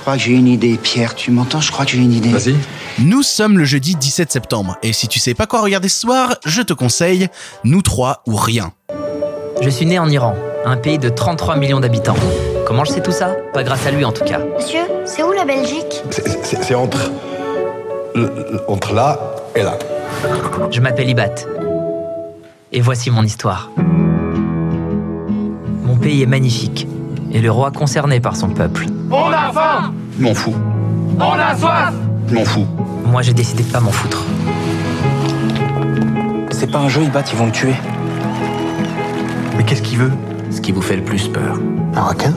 crois que j'ai une idée. Pierre, tu m'entends? Je crois que j'ai une idée. Vas-y. Nous sommes le jeudi 17 septembre, et si tu sais pas quoi regarder ce soir, je te conseille Nous trois ou rien. Je suis né en Iran, un pays de 33 millions d'habitants. Comment je sais tout ça? Pas grâce à lui en tout cas. Monsieur, c'est où la Belgique? C'est- entre. Entre là et là. Je m'appelle Ibat. Et voici mon histoire. Mon pays est magnifique, et le roi concerné par son peuple. Je m'en fous. On a soif Je m'en fous. Moi j'ai décidé de pas m'en foutre. C'est pas un jeu, Ibat, ils vont le tuer. Mais qu'est-ce qu'il veut? Ce qui vous fait le plus peur, Un requin?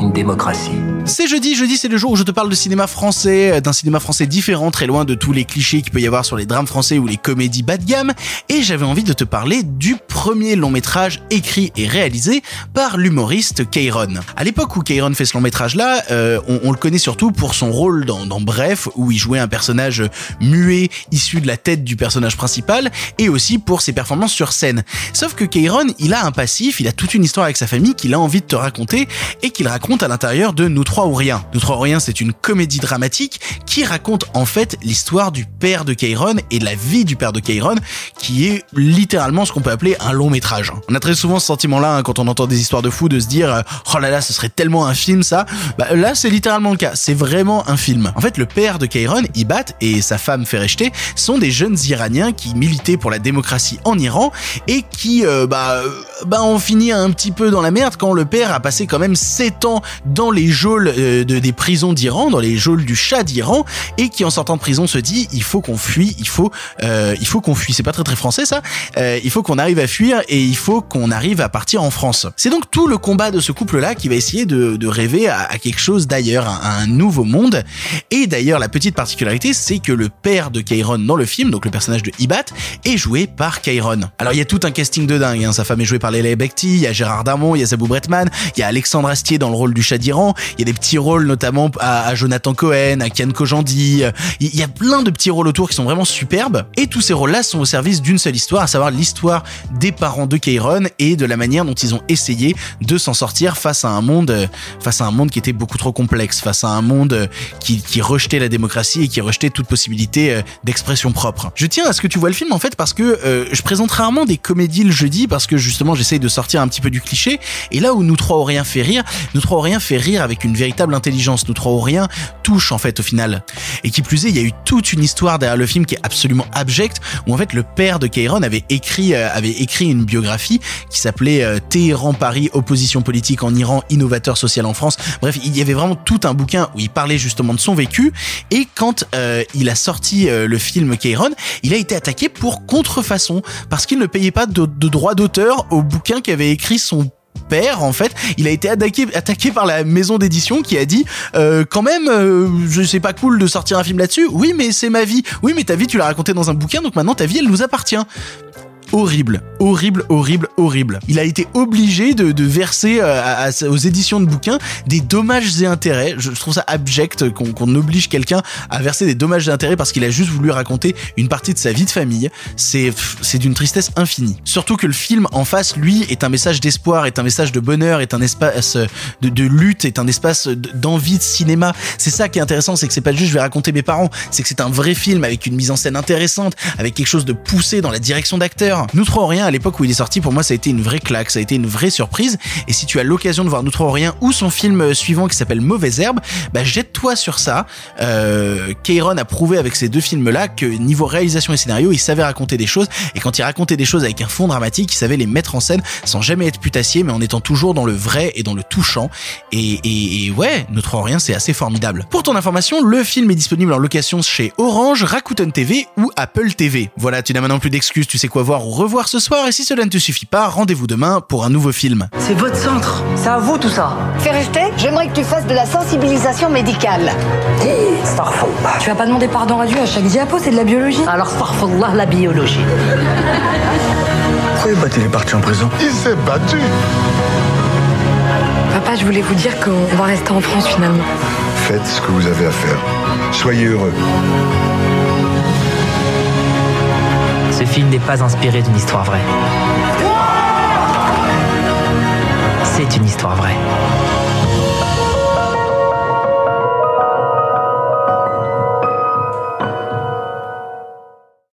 Une démocratie. C'est jeudi, jeudi c'est le jour où je te parle de cinéma français, euh, d'un cinéma français différent, très loin de tous les clichés qu'il peut y avoir sur les drames français ou les comédies bas de gamme, et j'avais envie de te parler du premier long métrage écrit et réalisé par l'humoriste Kayron. À l'époque où Kayron fait ce long métrage là, on, on le connaît surtout pour son rôle dans, Bref, où il jouait un personnage muet issu de la tête du personnage principal, et aussi pour ses performances sur scène. Sauf que Kayron, il a un passif, il a toute une histoire avec sa famille qu'il a envie de te raconter, et qu'il raconte à l'intérieur de Nous trois ou rien. Nous trois ou rien, c'est une comédie dramatique qui raconte en fait l'histoire du père de Kayron et la vie du père de Kayron, qui est littéralement ce qu'on peut appeler un long métrage. On a très souvent ce sentiment-là hein, quand on entend des histoires de fous de se dire euh, oh là là, ce serait tellement un film ça. Bah, là, c'est littéralement le cas. C'est vraiment un film. En fait, le père de Kayron, Ibat, et sa femme Fereshte sont des jeunes Iraniens qui militaient pour la démocratie en Iran et qui euh, bah, euh, bah ont fini un petit peu dans la merde quand le père a passé quand même 7 ans dans les geôles euh, de, des prisons d'Iran, dans les geôles du Shah d'Iran, et qui en sortant de prison se dit il faut qu'on fuit, il faut euh, il faut qu'on fuit. C'est pas très très français ça. Euh, il faut qu'on arrive à fuir et il faut qu'on arrive à partir en France. C'est donc tout le combat de ce couple-là qui va essayer de, de rêver à, quelque chose d'ailleurs, à, un nouveau monde. Et d'ailleurs la petite particularité, c'est que le père de Kairon dans le film, donc le personnage de Ibat, est joué par Kairon. Alors il y a tout un casting de dingue. Hein. Sa femme est jouée par Léla Bekti, il y a Gérard Darmon, il y a Zabou Bretman, il y a Alexandre Astier dans le rôle du chat d'Iran, il y a des petits rôles notamment à, Jonathan Cohen, à Kian Kojandi, il y a plein de petits rôles autour qui sont vraiment superbes. Et tous ces rôles-là sont au service d'une seule histoire, à savoir l'histoire des parents de Kairon et de la manière dont ils ont essayé de s'en sortir face à un monde face à un monde qui était beaucoup trop complexe, face à un monde qui, qui rejetait la démocratie et qui rejetait toute possibilité euh, d'expression propre. Je tiens à ce que tu vois le film en fait parce que euh, je présente rarement des comédies le jeudi parce que justement j'essaye de sortir un petit peu du cliché. Et là où nous trois ou rien fait rire, nous trois ou rien fait rire avec une véritable intelligence, nous trois ou rien touche en fait au final. Et qui plus est, il y a eu toute une histoire derrière le film qui est absolument abjecte où en fait le père de Kairon avait écrit euh, avait écrit une biographie qui s'appelait euh, Téhéran Paris opposition politique en Iran innovateur social en France. Bref, il y avait vraiment tout un bouquin où il parlait justement de son vécu et quand euh, il a sorti euh, le film Kairon, il a été attaqué pour contrefaçon parce qu'il ne payait pas de, de droit d'auteur au bouquin qu'avait écrit son père en fait il a été attaqué par la maison d'édition qui a dit euh, quand même euh, je sais pas cool de sortir un film là-dessus. Oui mais c'est ma vie. Oui mais ta vie tu l'as racontée dans un bouquin donc maintenant ta vie elle nous appartient horrible, horrible, horrible, horrible. Il a été obligé de, de verser euh, aux éditions de bouquins des dommages et intérêts. Je trouve ça abject qu'on oblige quelqu'un à verser des dommages et intérêts parce qu'il a juste voulu raconter une partie de sa vie de famille. C'est d'une tristesse infinie. Surtout que le film en face, lui, est un message d'espoir, est un message de bonheur, est un espace de, de lutte, est un espace d'envie de cinéma. C'est ça qui est intéressant, c'est que c'est pas juste je vais raconter mes parents, c'est que c'est un vrai film avec une mise en scène intéressante, avec quelque chose de poussé dans la direction d'acteur. Nous trois rien à l'époque où il est sorti, pour moi ça a été une vraie claque, ça a été une vraie surprise. Et si tu as l'occasion de voir Nous trois rien ou son film euh, suivant qui s'appelle Mauvaise herbe, bah jette-toi sur ça. Euh, a prouvé avec ces deux films-là que niveau réalisation et scénario, il savait raconter des choses. Et quand il racontait des choses avec un fond dramatique, il savait les mettre en scène sans jamais être putassier, mais en étant toujours dans le vrai et dans le touchant. Et, ouais, Nous trois rien, c'est assez formidable. Pour ton information, le film est disponible en location chez Orange, Rakuten TV ou Apple TV. Voilà, tu n'as maintenant plus d'excuses, tu sais quoi voir ou revoir ce soir. Et si cela ne te suffit pas, rendez-vous demain pour un nouveau film. C'est votre centre. C'est à vous tout ça. Fais rester, j'aimerais que tu fasses de la sensibilisation médicale. Starfallah. Tu vas pas demander pardon à Dieu à chaque diapo, c'est de la biologie. Alors, Starfallah, la biologie. Pourquoi il est parti en prison? Il s'est battu Papa, je voulais vous dire qu'on va rester en France finalement. Faites ce que vous avez à faire. Soyez heureux. Ce film n'est pas inspiré d'une histoire vraie. C'est une histoire vraie.